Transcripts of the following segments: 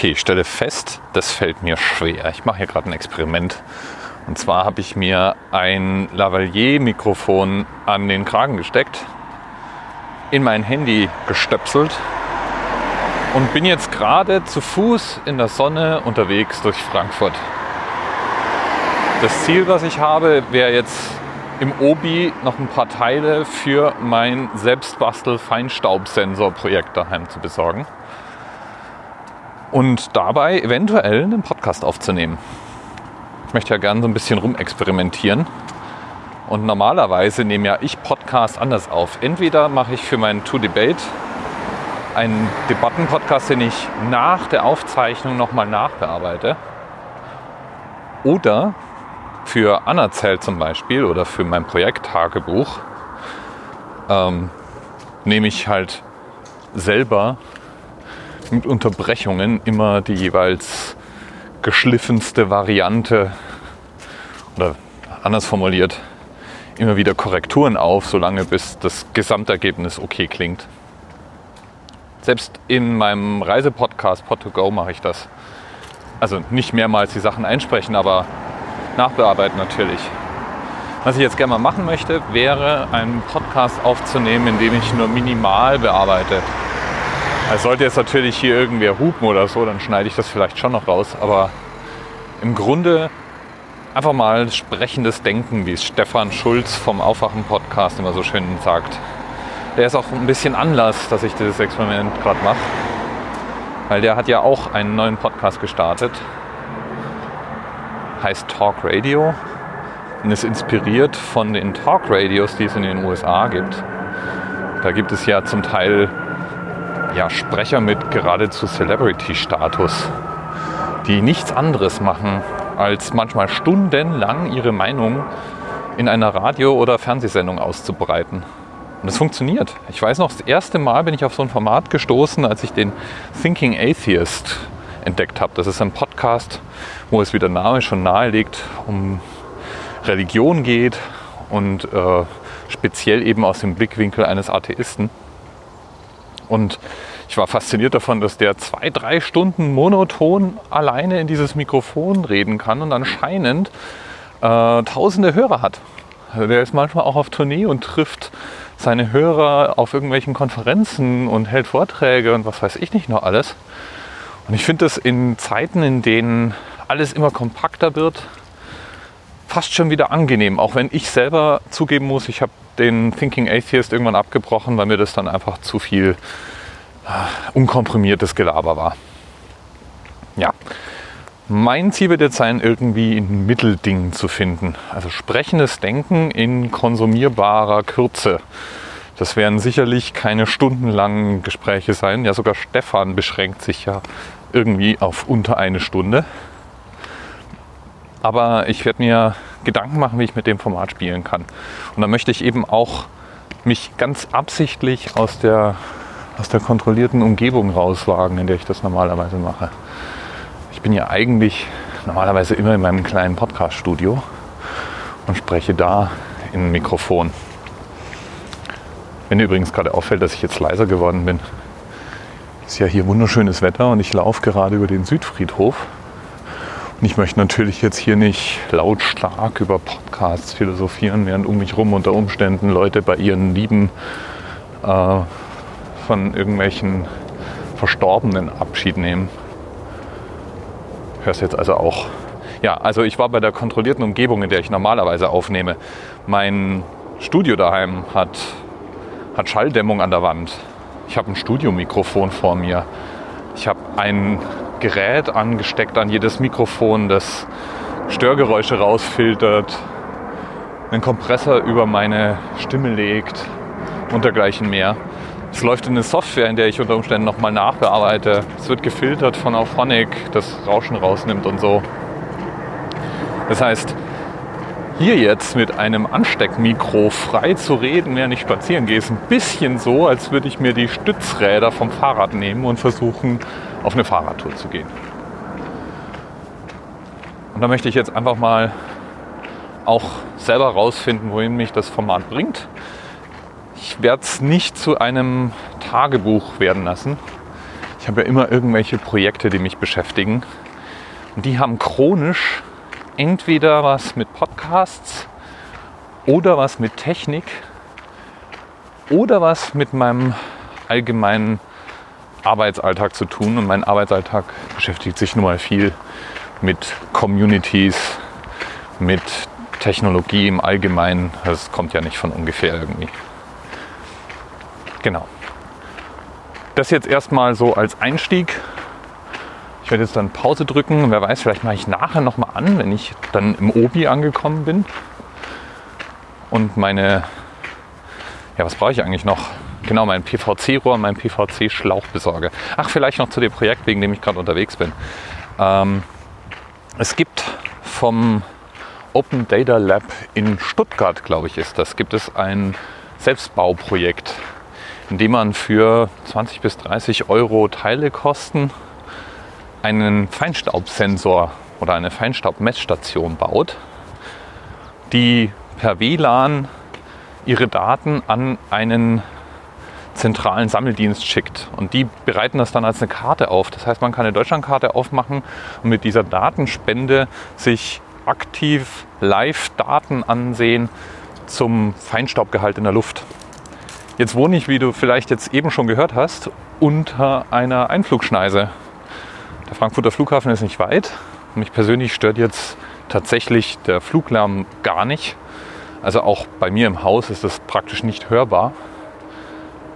Okay, ich stelle fest, das fällt mir schwer. Ich mache hier gerade ein Experiment. Und zwar habe ich mir ein Lavalier-Mikrofon an den Kragen gesteckt, in mein Handy gestöpselt und bin jetzt gerade zu Fuß in der Sonne unterwegs durch Frankfurt. Das Ziel, was ich habe, wäre jetzt im Obi noch ein paar Teile für mein Selbstbastel-Feinstaubsensor-Projekt daheim zu besorgen und dabei eventuell einen Podcast aufzunehmen. Ich möchte ja gerne so ein bisschen rumexperimentieren. Und normalerweise nehme ja ich Podcasts anders auf. Entweder mache ich für meinen To Debate einen Debattenpodcast, den ich nach der Aufzeichnung nochmal nachbearbeite. Oder für Anerzählt zum Beispiel oder für mein Projekt Tagebuch ähm, nehme ich halt selber mit Unterbrechungen immer die jeweils geschliffenste Variante oder anders formuliert immer wieder Korrekturen auf, solange bis das Gesamtergebnis okay klingt. Selbst in meinem Reisepodcast Pod2Go mache ich das. Also nicht mehrmals die Sachen einsprechen, aber nachbearbeiten natürlich. Was ich jetzt gerne mal machen möchte, wäre einen Podcast aufzunehmen, in dem ich nur minimal bearbeite. Es sollte jetzt natürlich hier irgendwer hupen oder so, dann schneide ich das vielleicht schon noch raus. Aber im Grunde einfach mal sprechendes Denken, wie es Stefan Schulz vom Aufwachen-Podcast immer so schön sagt. Der ist auch ein bisschen Anlass, dass ich dieses Experiment gerade mache. Weil der hat ja auch einen neuen Podcast gestartet. Heißt Talk Radio und ist inspiriert von den Talk Radios, die es in den USA gibt. Da gibt es ja zum Teil ja, Sprecher mit geradezu Celebrity-Status, die nichts anderes machen, als manchmal stundenlang ihre Meinung in einer Radio- oder Fernsehsendung auszubreiten. Und es funktioniert. Ich weiß noch, das erste Mal bin ich auf so ein Format gestoßen, als ich den Thinking Atheist entdeckt habe. Das ist ein Podcast, wo es, wie der Name schon nahelegt, um Religion geht und äh, speziell eben aus dem Blickwinkel eines Atheisten. Und ich war fasziniert davon, dass der zwei, drei Stunden monoton alleine in dieses Mikrofon reden kann und anscheinend äh, tausende Hörer hat. Also der ist manchmal auch auf Tournee und trifft seine Hörer auf irgendwelchen Konferenzen und hält Vorträge und was weiß ich nicht noch alles. Und ich finde das in Zeiten, in denen alles immer kompakter wird, fast schon wieder angenehm. Auch wenn ich selber zugeben muss, ich habe den Thinking Atheist irgendwann abgebrochen, weil mir das dann einfach zu viel äh, unkomprimiertes Gelaber war. Ja, mein Ziel wird jetzt sein, irgendwie ein Mittelding zu finden. Also sprechendes Denken in konsumierbarer Kürze. Das werden sicherlich keine stundenlangen Gespräche sein. Ja, sogar Stefan beschränkt sich ja irgendwie auf unter eine Stunde. Aber ich werde mir Gedanken machen, wie ich mit dem Format spielen kann. Und da möchte ich eben auch mich ganz absichtlich aus der, aus der kontrollierten Umgebung rauswagen, in der ich das normalerweise mache. Ich bin ja eigentlich normalerweise immer in meinem kleinen Podcast-Studio und spreche da in ein Mikrofon. Wenn dir übrigens gerade auffällt, dass ich jetzt leiser geworden bin, ist ja hier wunderschönes Wetter und ich laufe gerade über den Südfriedhof und ich möchte natürlich jetzt hier nicht lautstark über Podcasts philosophieren, während um mich rum unter Umständen Leute bei ihren Lieben äh, von irgendwelchen Verstorbenen Abschied nehmen. Hörst jetzt also auch. Ja, also ich war bei der kontrollierten Umgebung, in der ich normalerweise aufnehme. Mein Studio daheim hat, hat Schalldämmung an der Wand. Ich habe ein Studiomikrofon vor mir. Ich habe ein Gerät angesteckt an jedes Mikrofon, das Störgeräusche rausfiltert, einen Kompressor über meine Stimme legt und dergleichen mehr. Es läuft in eine Software, in der ich unter Umständen nochmal nachbearbeite. Es wird gefiltert von Auphonic, das Rauschen rausnimmt und so. Das heißt, hier jetzt mit einem Ansteckmikro frei zu reden, während ich spazieren gehe, ist ein bisschen so, als würde ich mir die Stützräder vom Fahrrad nehmen und versuchen, auf eine Fahrradtour zu gehen. Und da möchte ich jetzt einfach mal auch selber rausfinden, wohin mich das Format bringt. Ich werde es nicht zu einem Tagebuch werden lassen. Ich habe ja immer irgendwelche Projekte, die mich beschäftigen. Und die haben chronisch entweder was mit Podcasts oder was mit Technik oder was mit meinem allgemeinen Arbeitsalltag zu tun. Und mein Arbeitsalltag beschäftigt sich nun mal viel mit Communities, mit Technologie im Allgemeinen. Das kommt ja nicht von ungefähr irgendwie. Genau. Das jetzt erstmal so als Einstieg. Ich werde jetzt dann Pause drücken. Wer weiß, vielleicht mache ich nachher nochmal an, wenn ich dann im Obi angekommen bin. Und meine, ja, was brauche ich eigentlich noch? Genau, mein PVC-Rohr, mein PVC-Schlauch besorge. Ach, vielleicht noch zu dem Projekt, wegen dem ich gerade unterwegs bin. Ähm, es gibt vom Open Data Lab in Stuttgart, glaube ich, ist das, gibt es ein Selbstbauprojekt, in dem man für 20 bis 30 Euro Teile kosten einen Feinstaubsensor oder eine Feinstaubmessstation baut, die per WLAN ihre Daten an einen zentralen Sammeldienst schickt. Und die bereiten das dann als eine Karte auf. Das heißt, man kann eine Deutschlandkarte aufmachen und mit dieser Datenspende sich aktiv Live-Daten ansehen zum Feinstaubgehalt in der Luft. Jetzt wohne ich, wie du vielleicht jetzt eben schon gehört hast, unter einer Einflugschneise. Der Frankfurter Flughafen ist nicht weit. Mich persönlich stört jetzt tatsächlich der Fluglärm gar nicht. Also auch bei mir im Haus ist das praktisch nicht hörbar.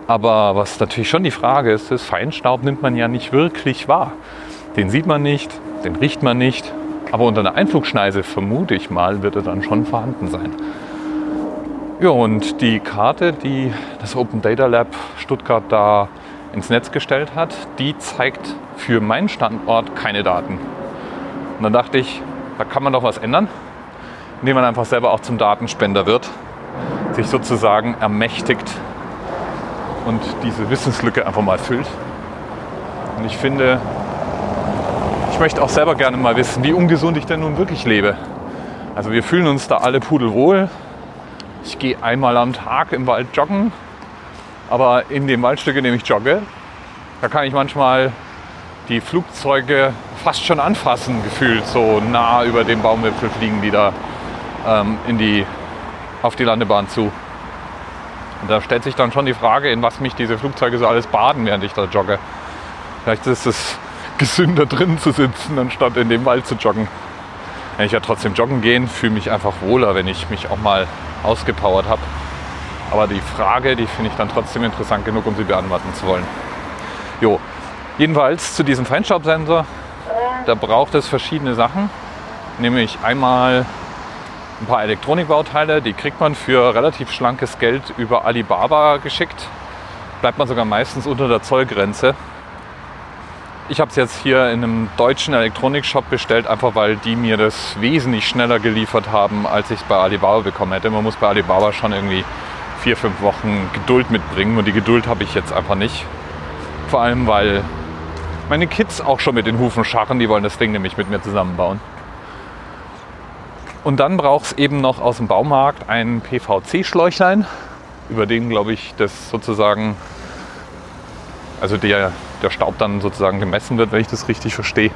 Aber was natürlich schon die Frage ist, ist, Feinstaub nimmt man ja nicht wirklich wahr. Den sieht man nicht, den riecht man nicht. Aber unter einer Einflugschneise, vermute ich mal, wird er dann schon vorhanden sein. Ja, und die Karte, die das Open Data Lab Stuttgart da ins Netz gestellt hat, die zeigt für meinen Standort keine Daten. Und dann dachte ich, da kann man doch was ändern, indem man einfach selber auch zum Datenspender wird, sich sozusagen ermächtigt und diese Wissenslücke einfach mal füllt. Und ich finde, ich möchte auch selber gerne mal wissen, wie ungesund ich denn nun wirklich lebe. Also wir fühlen uns da alle pudelwohl. Ich gehe einmal am Tag im Wald joggen, aber in dem Waldstück, in dem ich jogge, da kann ich manchmal die Flugzeuge fast schon anfassen, gefühlt so nah über dem Baumwipfel fliegen die da ähm, in die, auf die Landebahn zu. Und da stellt sich dann schon die Frage, in was mich diese Flugzeuge so alles baden, während ich da jogge. Vielleicht ist es gesünder drin zu sitzen, anstatt in dem Wald zu joggen. Wenn ich ja trotzdem joggen gehen, fühle mich einfach wohler, wenn ich mich auch mal ausgepowert habe. Aber die Frage, die finde ich dann trotzdem interessant genug, um sie beantworten zu wollen. Jo, jedenfalls zu diesem Feinstaubsensor, da braucht es verschiedene Sachen. Nämlich einmal ein paar Elektronikbauteile, die kriegt man für relativ schlankes Geld über Alibaba geschickt. Bleibt man sogar meistens unter der Zollgrenze. Ich habe es jetzt hier in einem deutschen Elektronikshop bestellt, einfach weil die mir das wesentlich schneller geliefert haben, als ich es bei Alibaba bekommen hätte. Man muss bei Alibaba schon irgendwie vier, fünf Wochen Geduld mitbringen und die Geduld habe ich jetzt einfach nicht. Vor allem, weil meine Kids auch schon mit den Hufen scharren, die wollen das Ding nämlich mit mir zusammenbauen. Und dann braucht es eben noch aus dem Baumarkt ein PVC-Schläuchlein, über den, glaube ich, das sozusagen, also der, der Staub dann sozusagen gemessen wird, wenn ich das richtig verstehe.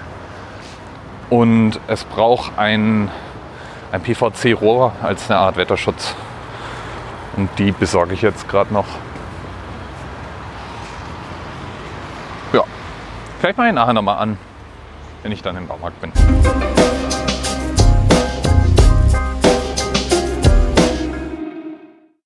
Und es braucht ein, ein PVC-Rohr als eine Art Wetterschutz. Und die besorge ich jetzt gerade noch. Ja, vielleicht mache ich nachher nochmal an, wenn ich dann im Baumarkt bin.